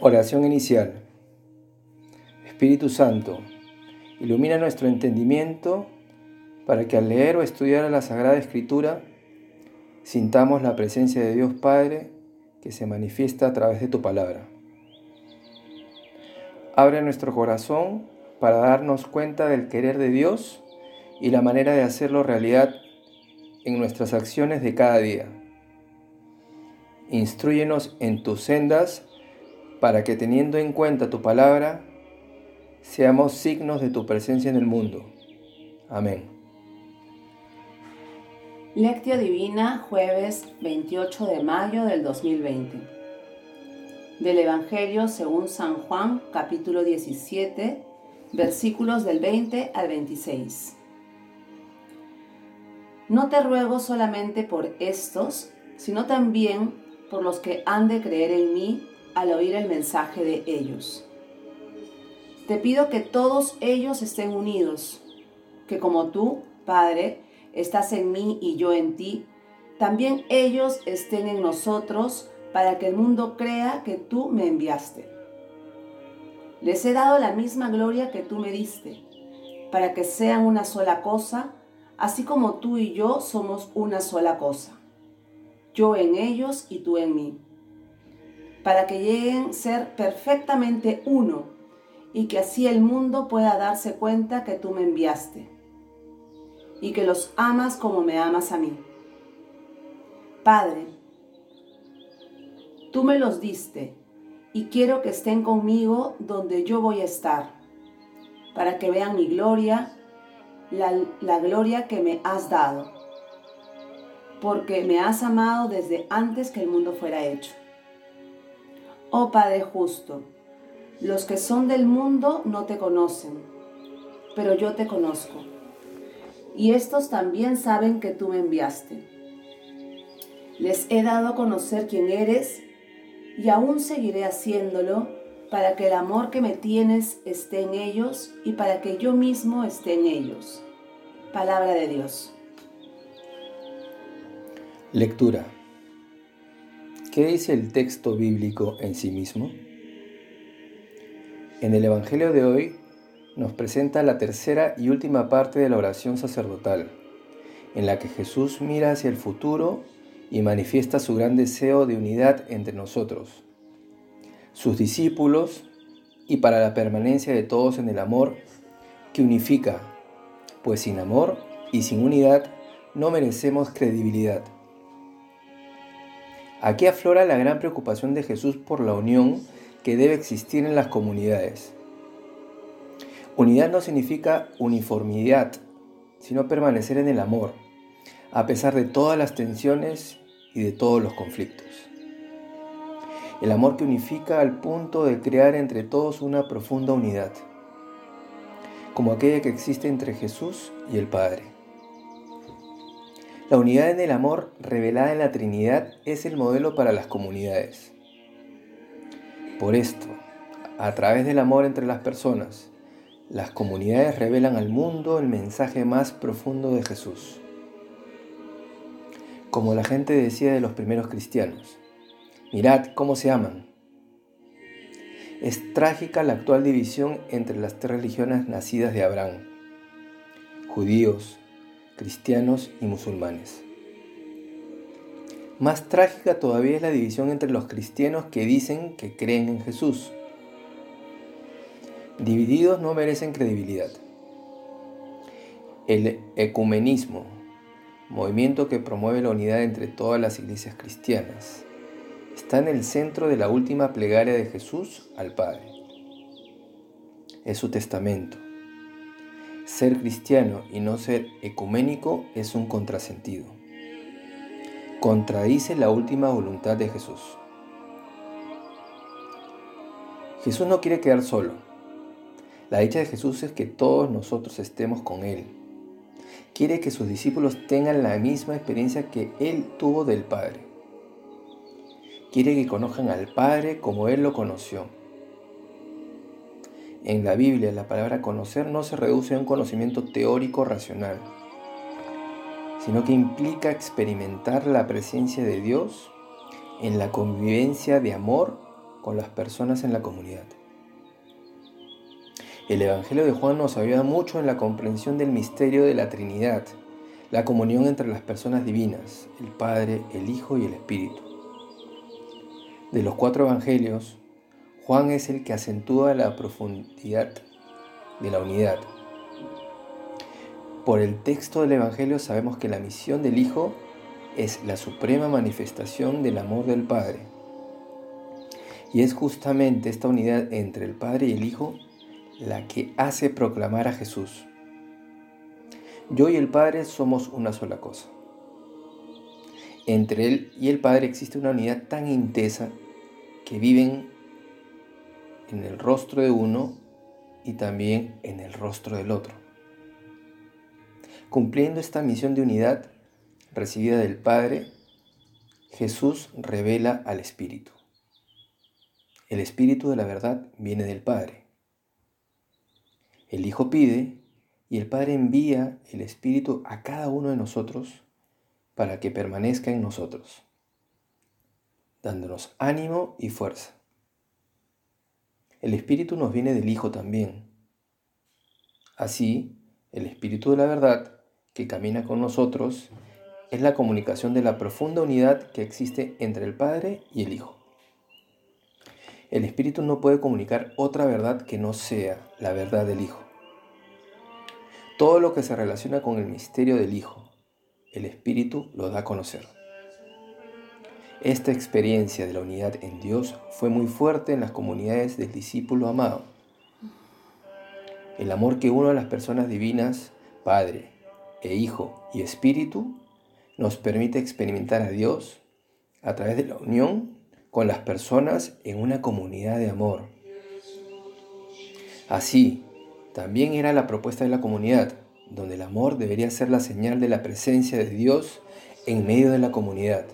Oración inicial. Espíritu Santo, ilumina nuestro entendimiento para que al leer o estudiar la Sagrada Escritura sintamos la presencia de Dios Padre que se manifiesta a través de tu palabra. Abre nuestro corazón para darnos cuenta del querer de Dios y la manera de hacerlo realidad en nuestras acciones de cada día. Instruyenos en tus sendas para que teniendo en cuenta tu palabra, seamos signos de tu presencia en el mundo. Amén. Lectio Divina, jueves 28 de mayo del 2020. Del Evangelio según San Juan, capítulo 17, versículos del 20 al 26. No te ruego solamente por estos, sino también por los que han de creer en mí al oír el mensaje de ellos. Te pido que todos ellos estén unidos, que como tú, Padre, estás en mí y yo en ti, también ellos estén en nosotros para que el mundo crea que tú me enviaste. Les he dado la misma gloria que tú me diste, para que sean una sola cosa, así como tú y yo somos una sola cosa. Yo en ellos y tú en mí para que lleguen a ser perfectamente uno y que así el mundo pueda darse cuenta que tú me enviaste y que los amas como me amas a mí. Padre, tú me los diste y quiero que estén conmigo donde yo voy a estar, para que vean mi gloria, la, la gloria que me has dado, porque me has amado desde antes que el mundo fuera hecho. Oh Padre justo, los que son del mundo no te conocen, pero yo te conozco. Y estos también saben que tú me enviaste. Les he dado a conocer quién eres y aún seguiré haciéndolo para que el amor que me tienes esté en ellos y para que yo mismo esté en ellos. Palabra de Dios. Lectura. ¿Qué dice el texto bíblico en sí mismo? En el Evangelio de hoy nos presenta la tercera y última parte de la oración sacerdotal, en la que Jesús mira hacia el futuro y manifiesta su gran deseo de unidad entre nosotros, sus discípulos, y para la permanencia de todos en el amor que unifica, pues sin amor y sin unidad no merecemos credibilidad. Aquí aflora la gran preocupación de Jesús por la unión que debe existir en las comunidades. Unidad no significa uniformidad, sino permanecer en el amor, a pesar de todas las tensiones y de todos los conflictos. El amor que unifica al punto de crear entre todos una profunda unidad, como aquella que existe entre Jesús y el Padre. La unidad en el amor revelada en la Trinidad es el modelo para las comunidades. Por esto, a través del amor entre las personas, las comunidades revelan al mundo el mensaje más profundo de Jesús. Como la gente decía de los primeros cristianos, mirad cómo se aman. Es trágica la actual división entre las tres religiones nacidas de Abraham, judíos, cristianos y musulmanes. Más trágica todavía es la división entre los cristianos que dicen que creen en Jesús. Divididos no merecen credibilidad. El ecumenismo, movimiento que promueve la unidad entre todas las iglesias cristianas, está en el centro de la última plegaria de Jesús al Padre. Es su testamento ser cristiano y no ser ecuménico es un contrasentido. Contradice la última voluntad de Jesús. Jesús no quiere quedar solo. La dicha de Jesús es que todos nosotros estemos con Él. Quiere que sus discípulos tengan la misma experiencia que Él tuvo del Padre. Quiere que conozcan al Padre como Él lo conoció en la Biblia la palabra conocer no se reduce a un conocimiento teórico racional, sino que implica experimentar la presencia de Dios en la convivencia de amor con las personas en la comunidad. El Evangelio de Juan nos ayuda mucho en la comprensión del misterio de la Trinidad, la comunión entre las personas divinas, el Padre, el Hijo y el Espíritu. De los cuatro Evangelios, Juan es el que acentúa la profundidad de la unidad. Por el texto del Evangelio sabemos que la misión del Hijo es la suprema manifestación del amor del Padre. Y es justamente esta unidad entre el Padre y el Hijo la que hace proclamar a Jesús. Yo y el Padre somos una sola cosa. Entre Él y el Padre existe una unidad tan intensa que viven en el rostro de uno y también en el rostro del otro. Cumpliendo esta misión de unidad recibida del Padre, Jesús revela al Espíritu. El Espíritu de la verdad viene del Padre. El Hijo pide y el Padre envía el Espíritu a cada uno de nosotros para que permanezca en nosotros, dándonos ánimo y fuerza. El Espíritu nos viene del Hijo también. Así, el Espíritu de la verdad que camina con nosotros es la comunicación de la profunda unidad que existe entre el Padre y el Hijo. El Espíritu no puede comunicar otra verdad que no sea la verdad del Hijo. Todo lo que se relaciona con el misterio del Hijo, el Espíritu lo da a conocer. Esta experiencia de la unidad en Dios fue muy fuerte en las comunidades del discípulo amado. El amor que une a las personas divinas, Padre e Hijo y Espíritu, nos permite experimentar a Dios a través de la unión con las personas en una comunidad de amor. Así, también era la propuesta de la comunidad, donde el amor debería ser la señal de la presencia de Dios en medio de la comunidad.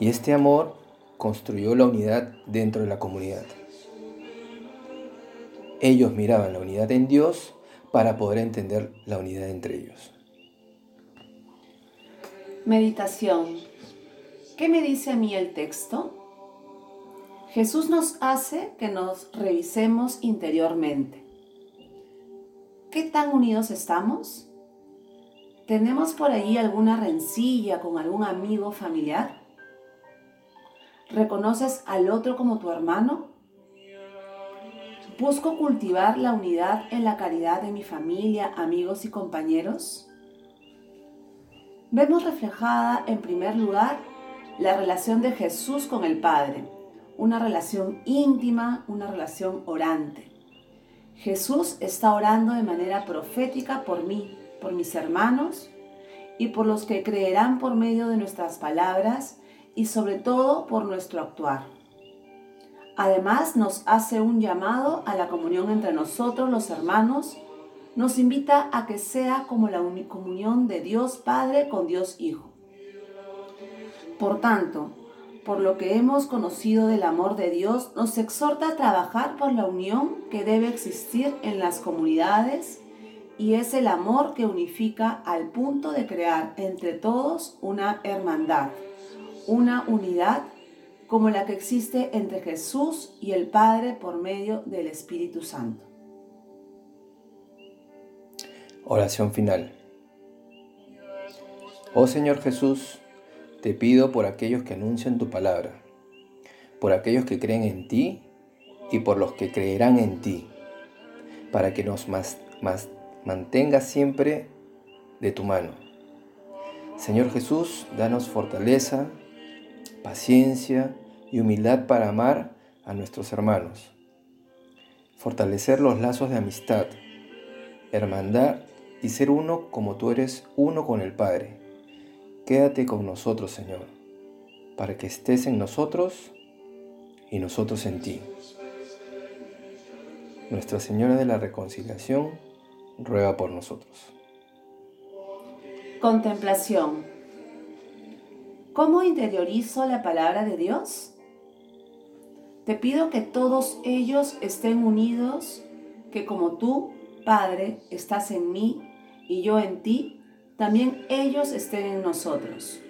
Y este amor construyó la unidad dentro de la comunidad. Ellos miraban la unidad en Dios para poder entender la unidad entre ellos. Meditación. ¿Qué me dice a mí el texto? Jesús nos hace que nos revisemos interiormente. ¿Qué tan unidos estamos? ¿Tenemos por ahí alguna rencilla con algún amigo familiar? ¿Reconoces al otro como tu hermano? ¿Busco cultivar la unidad en la caridad de mi familia, amigos y compañeros? vemos reflejada en primer lugar la relación de Jesús con el Padre, una relación íntima, una relación orante. Jesús está orando de manera profética por mí, por mis hermanos y por los que creerán por medio de nuestras palabras y sobre todo por nuestro actuar. Además nos hace un llamado a la comunión entre nosotros los hermanos nos invita a que sea como la comunión de Dios Padre con Dios Hijo. Por tanto, por lo que hemos conocido del amor de Dios, nos exhorta a trabajar por la unión que debe existir en las comunidades y es el amor que unifica al punto de crear entre todos una hermandad, una unidad como la que existe entre Jesús y el Padre por medio del Espíritu Santo. Oración final. Oh Señor Jesús, te pido por aquellos que anuncian tu palabra, por aquellos que creen en ti y por los que creerán en ti, para que nos más, mantengas siempre de tu mano. Señor Jesús, danos fortaleza, paciencia y humildad para amar a nuestros hermanos, fortalecer los lazos de amistad, hermandad y ser uno como tú eres uno con el Padre. Quédate con nosotros, Señor, para que estés en nosotros y nosotros en ti. Nuestra Señora de la Reconciliación ruega por nosotros. Contemplación. ¿Cómo interiorizo la palabra de Dios? Te pido que todos ellos estén unidos, que como tú, Padre, estás en mí y yo en ti, también ellos estén en nosotros.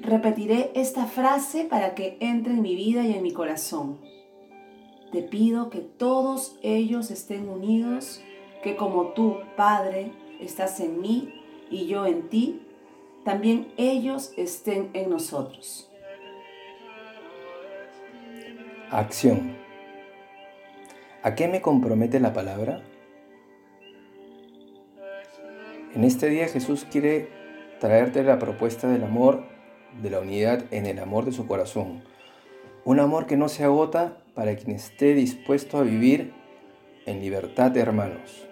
repetiré esta frase para que entre en mi vida y en mi corazón. Te pido que todos ellos estén unidos, que como tú, Padre, estás en mí y yo en ti, también ellos estén en nosotros. Acción. ¿A qué me compromete la palabra? En este día Jesús quiere traerte la propuesta del amor, de la unidad en el amor de su corazón. Un amor que no se agota para quien esté dispuesto a vivir en libertad de hermanos.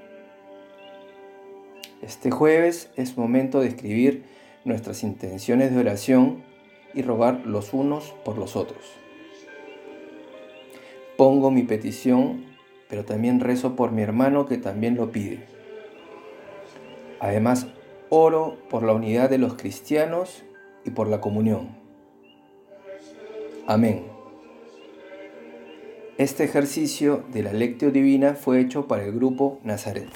Este jueves es momento de escribir nuestras intenciones de oración y rogar los unos por los otros. Pongo mi petición, pero también rezo por mi hermano que también lo pide. Además, oro por la unidad de los cristianos y por la comunión. Amén. Este ejercicio de la lectio divina fue hecho para el grupo Nazaret.